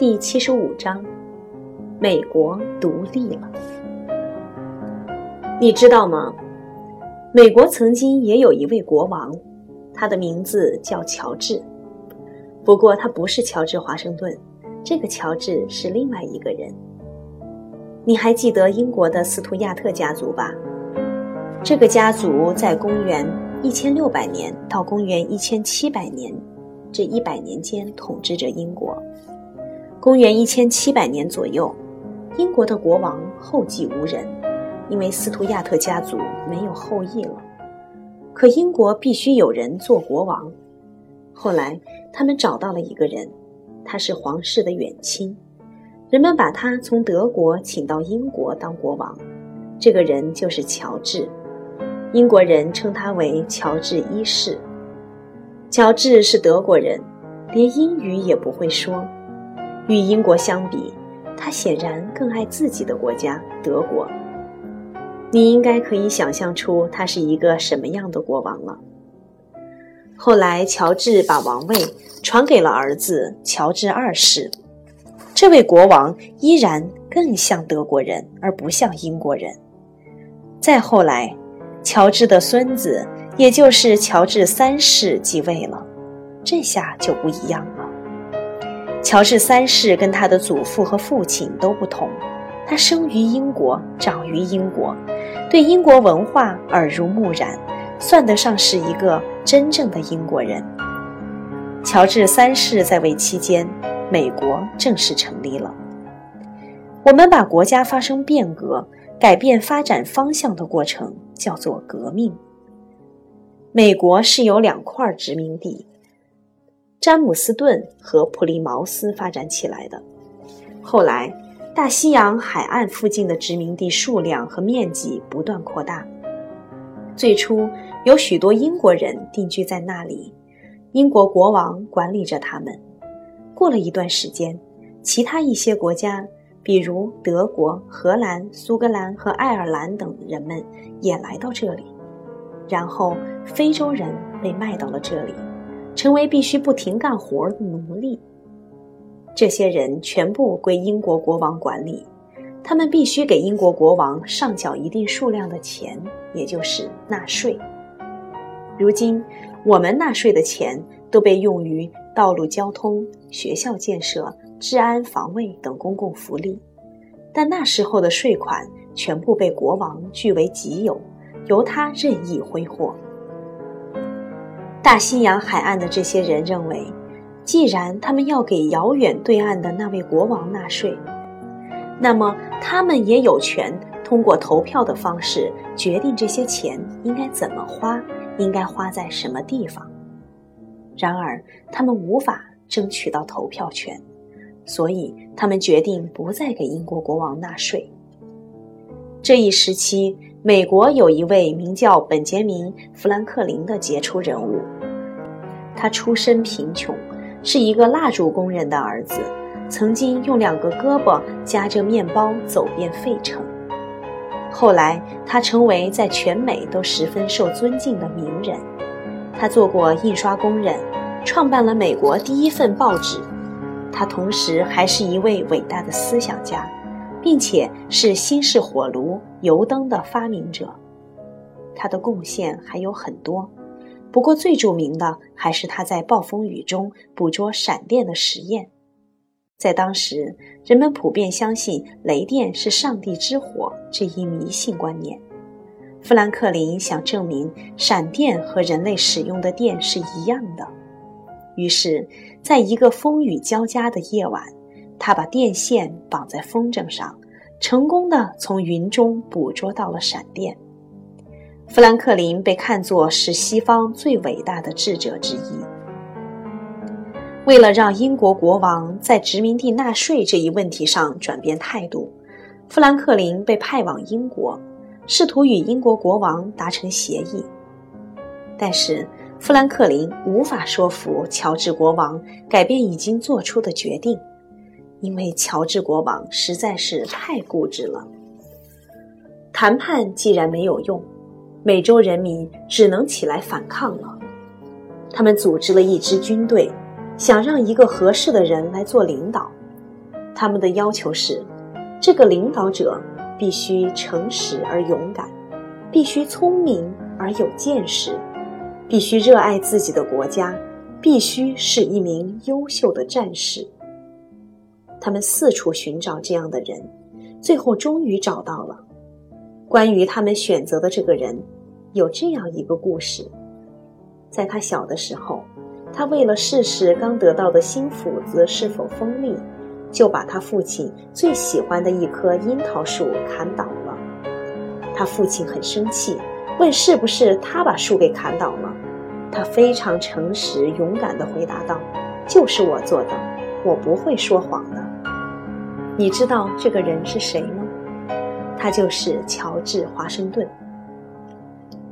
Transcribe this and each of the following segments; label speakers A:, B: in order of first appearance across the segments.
A: 第七十五章：美国独立了。你知道吗？美国曾经也有一位国王，他的名字叫乔治。不过他不是乔治华盛顿，这个乔治是另外一个人。你还记得英国的斯图亚特家族吧？这个家族在公元一千六百年到公元一千七百年这一百年间统治着英国。公元一千七百年左右，英国的国王后继无人，因为斯图亚特家族没有后裔了。可英国必须有人做国王。后来他们找到了一个人，他是皇室的远亲，人们把他从德国请到英国当国王。这个人就是乔治，英国人称他为乔治一世。乔治是德国人，连英语也不会说。与英国相比，他显然更爱自己的国家德国。你应该可以想象出他是一个什么样的国王了。后来，乔治把王位传给了儿子乔治二世。这位国王依然更像德国人，而不像英国人。再后来，乔治的孙子，也就是乔治三世继位了，这下就不一样了。乔治三世跟他的祖父和父亲都不同，他生于英国，长于英国，对英国文化耳濡目染，算得上是一个真正的英国人。乔治三世在位期间，美国正式成立了。我们把国家发生变革、改变发展方向的过程叫做革命。美国是由两块殖民地。詹姆斯顿和普利茅斯发展起来的。后来，大西洋海岸附近的殖民地数量和面积不断扩大。最初有许多英国人定居在那里，英国国王管理着他们。过了一段时间，其他一些国家，比如德国、荷兰、苏格兰和爱尔兰等人们也来到这里。然后，非洲人被卖到了这里。成为必须不停干活的奴隶。这些人全部归英国国王管理，他们必须给英国国王上缴一定数量的钱，也就是纳税。如今，我们纳税的钱都被用于道路交通、学校建设、治安防卫等公共福利，但那时候的税款全部被国王据为己有，由他任意挥霍。大西洋海岸的这些人认为，既然他们要给遥远对岸的那位国王纳税，那么他们也有权通过投票的方式决定这些钱应该怎么花，应该花在什么地方。然而，他们无法争取到投票权，所以他们决定不再给英国国王纳税。这一时期。美国有一位名叫本杰明·富兰克林的杰出人物，他出身贫穷，是一个蜡烛工人的儿子，曾经用两个胳膊夹着面包走遍费城。后来，他成为在全美都十分受尊敬的名人。他做过印刷工人，创办了美国第一份报纸。他同时还是一位伟大的思想家。并且是新式火炉、油灯的发明者，他的贡献还有很多，不过最著名的还是他在暴风雨中捕捉闪电的实验。在当时，人们普遍相信雷电是上帝之火这一迷信观念。富兰克林想证明闪电和人类使用的电是一样的，于是，在一个风雨交加的夜晚。他把电线绑在风筝上，成功的从云中捕捉到了闪电。富兰克林被看作是西方最伟大的智者之一。为了让英国国王在殖民地纳税这一问题上转变态度，富兰克林被派往英国，试图与英国国王达成协议。但是，富兰克林无法说服乔治国王改变已经做出的决定。因为乔治国王实在是太固执了。谈判既然没有用，美洲人民只能起来反抗了。他们组织了一支军队，想让一个合适的人来做领导。他们的要求是：这个领导者必须诚实而勇敢，必须聪明而有见识，必须热爱自己的国家，必须是一名优秀的战士。他们四处寻找这样的人，最后终于找到了。关于他们选择的这个人，有这样一个故事：在他小的时候，他为了试试刚得到的新斧子是否锋利，就把他父亲最喜欢的一棵樱桃树砍倒了。他父亲很生气，问是不是他把树给砍倒了。他非常诚实勇敢地回答道：“就是我做的，我不会说谎的。”你知道这个人是谁吗？他就是乔治·华盛顿。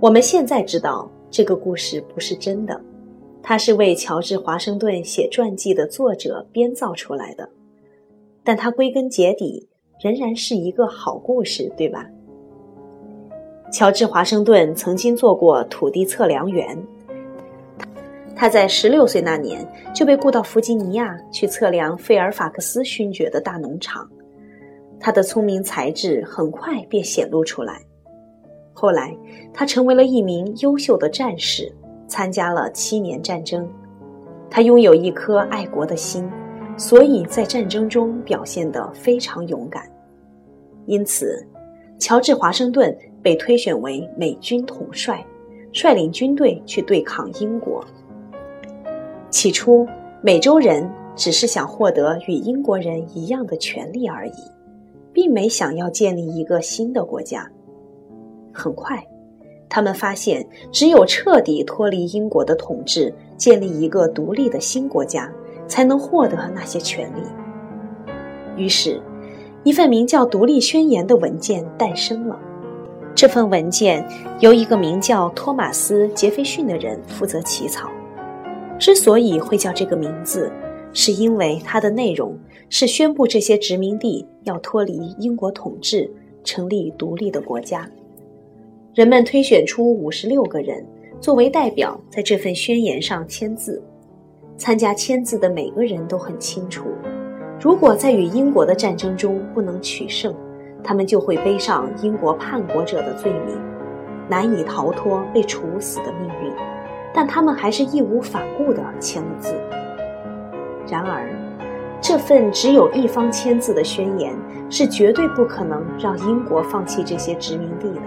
A: 我们现在知道这个故事不是真的，他是为乔治·华盛顿写传记的作者编造出来的。但他归根结底仍然是一个好故事，对吧？乔治·华盛顿曾经做过土地测量员。他在十六岁那年就被雇到弗吉尼亚去测量费尔法克斯勋爵的大农场，他的聪明才智很快便显露出来。后来，他成为了一名优秀的战士，参加了七年战争。他拥有一颗爱国的心，所以在战争中表现得非常勇敢。因此，乔治·华盛顿被推选为美军统帅，率领军队去对抗英国。起初，美洲人只是想获得与英国人一样的权利而已，并没想要建立一个新的国家。很快，他们发现只有彻底脱离英国的统治，建立一个独立的新国家，才能获得那些权利。于是，一份名叫《独立宣言》的文件诞生了。这份文件由一个名叫托马斯·杰斐逊的人负责起草。之所以会叫这个名字，是因为它的内容是宣布这些殖民地要脱离英国统治，成立独立的国家。人们推选出五十六个人作为代表，在这份宣言上签字。参加签字的每个人都很清楚，如果在与英国的战争中不能取胜，他们就会背上英国叛国者的罪名，难以逃脱被处死的命运。但他们还是义无反顾地签了字。然而，这份只有一方签字的宣言是绝对不可能让英国放弃这些殖民地的。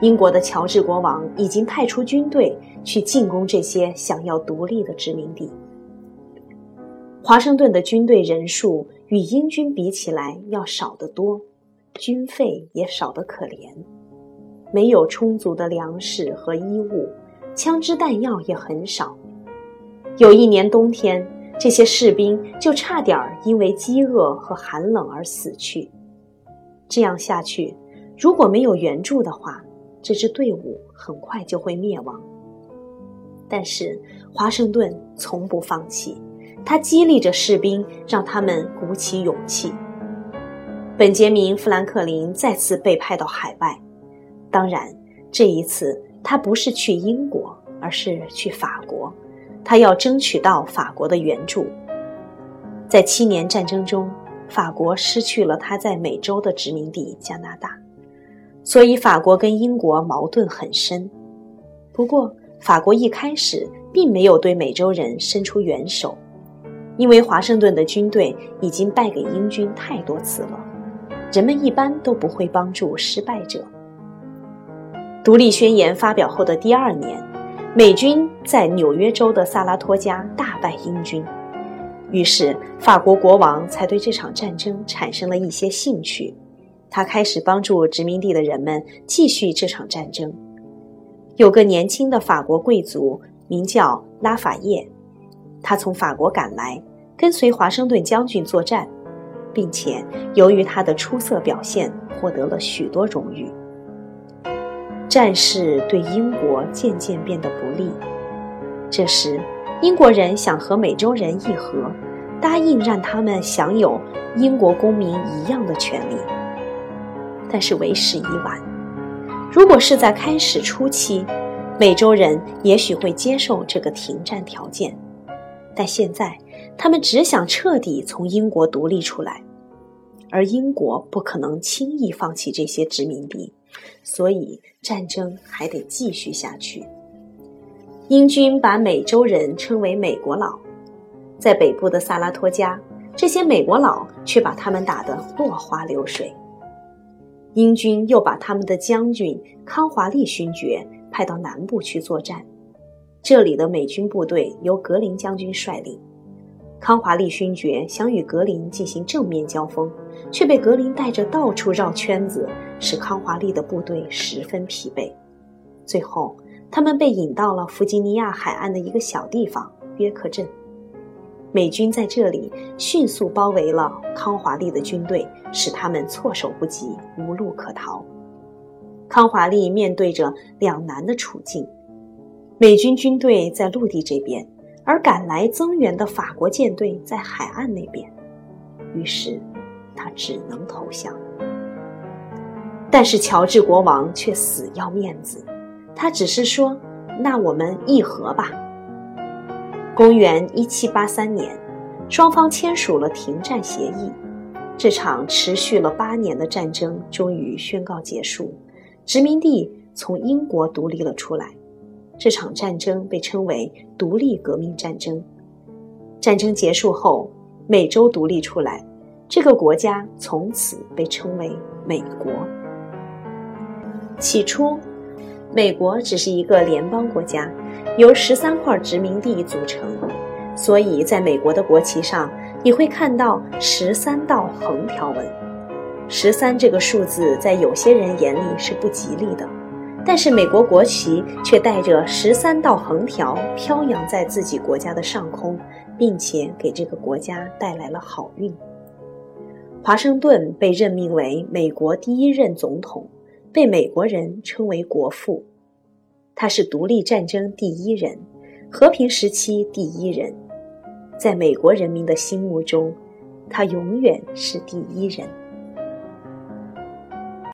A: 英国的乔治国王已经派出军队去进攻这些想要独立的殖民地。华盛顿的军队人数与英军比起来要少得多，军费也少得可怜，没有充足的粮食和衣物。枪支弹药也很少，有一年冬天，这些士兵就差点因为饥饿和寒冷而死去。这样下去，如果没有援助的话，这支队伍很快就会灭亡。但是华盛顿从不放弃，他激励着士兵，让他们鼓起勇气。本杰明·富兰克林再次被派到海外，当然，这一次。他不是去英国，而是去法国。他要争取到法国的援助。在七年战争中，法国失去了他在美洲的殖民地加拿大，所以法国跟英国矛盾很深。不过，法国一开始并没有对美洲人伸出援手，因为华盛顿的军队已经败给英军太多次了，人们一般都不会帮助失败者。独立宣言发表后的第二年，美军在纽约州的萨拉托加大败英军，于是法国国王才对这场战争产生了一些兴趣。他开始帮助殖民地的人们继续这场战争。有个年轻的法国贵族名叫拉法叶，他从法国赶来，跟随华盛顿将军作战，并且由于他的出色表现，获得了许多荣誉。战事对英国渐渐变得不利。这时，英国人想和美洲人议和，答应让他们享有英国公民一样的权利。但是为时已晚。如果是在开始初期，美洲人也许会接受这个停战条件，但现在他们只想彻底从英国独立出来，而英国不可能轻易放弃这些殖民地，所以战争还得继续下去。英军把美洲人称为“美国佬”，在北部的萨拉托加，这些美国佬却把他们打得落花流水。英军又把他们的将军康华利勋爵派到南部去作战，这里的美军部队由格林将军率领。康华利勋爵想与格林进行正面交锋，却被格林带着到处绕圈子，使康华利的部队十分疲惫。最后，他们被引到了弗吉尼亚海岸的一个小地方约克镇。美军在这里迅速包围了康华利的军队，使他们措手不及，无路可逃。康华利面对着两难的处境：美军军队在陆地这边，而赶来增援的法国舰队在海岸那边。于是，他只能投降。但是乔治国王却死要面子，他只是说：“那我们议和吧。”公元一七八三年，双方签署了停战协议。这场持续了八年的战争终于宣告结束，殖民地从英国独立了出来。这场战争被称为独立革命战争。战争结束后，美洲独立出来，这个国家从此被称为美国。起初，美国只是一个联邦国家。由十三块殖民地组成，所以在美国的国旗上，你会看到十三道横条纹。十三这个数字在有些人眼里是不吉利的，但是美国国旗却带着十三道横条飘扬在自己国家的上空，并且给这个国家带来了好运。华盛顿被任命为美国第一任总统，被美国人称为国父。他是独立战争第一人，和平时期第一人，在美国人民的心目中，他永远是第一人。